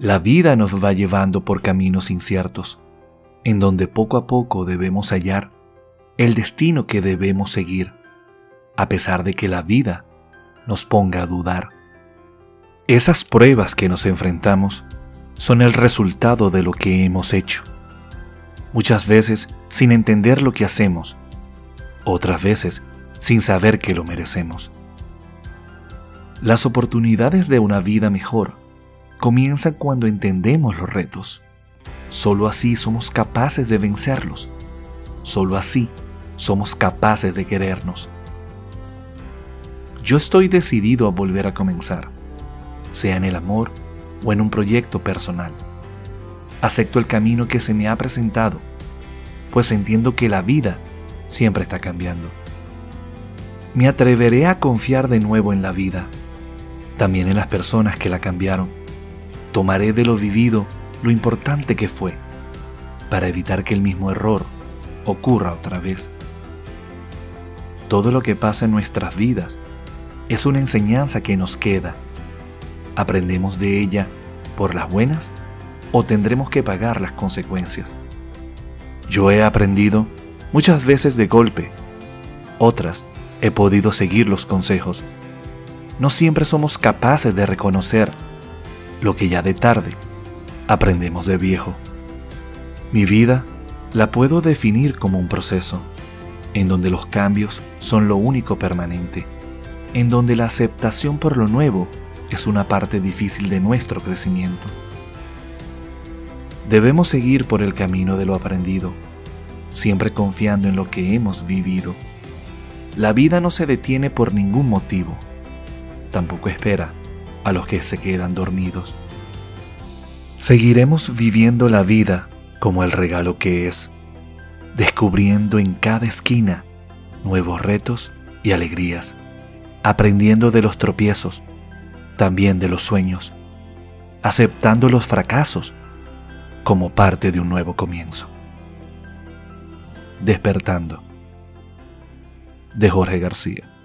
La vida nos va llevando por caminos inciertos, en donde poco a poco debemos hallar el destino que debemos seguir, a pesar de que la vida nos ponga a dudar. Esas pruebas que nos enfrentamos son el resultado de lo que hemos hecho. Muchas veces sin entender lo que hacemos, otras veces sin saber que lo merecemos. Las oportunidades de una vida mejor comienzan cuando entendemos los retos. Solo así somos capaces de vencerlos. Solo así somos capaces de querernos. Yo estoy decidido a volver a comenzar, sea en el amor o en un proyecto personal. Acepto el camino que se me ha presentado, pues entiendo que la vida siempre está cambiando. Me atreveré a confiar de nuevo en la vida también en las personas que la cambiaron. Tomaré de lo vivido lo importante que fue, para evitar que el mismo error ocurra otra vez. Todo lo que pasa en nuestras vidas es una enseñanza que nos queda. ¿Aprendemos de ella por las buenas o tendremos que pagar las consecuencias? Yo he aprendido muchas veces de golpe, otras he podido seguir los consejos no siempre somos capaces de reconocer lo que ya de tarde aprendemos de viejo. Mi vida la puedo definir como un proceso, en donde los cambios son lo único permanente, en donde la aceptación por lo nuevo es una parte difícil de nuestro crecimiento. Debemos seguir por el camino de lo aprendido, siempre confiando en lo que hemos vivido. La vida no se detiene por ningún motivo tampoco espera a los que se quedan dormidos. Seguiremos viviendo la vida como el regalo que es, descubriendo en cada esquina nuevos retos y alegrías, aprendiendo de los tropiezos, también de los sueños, aceptando los fracasos como parte de un nuevo comienzo. Despertando de Jorge García.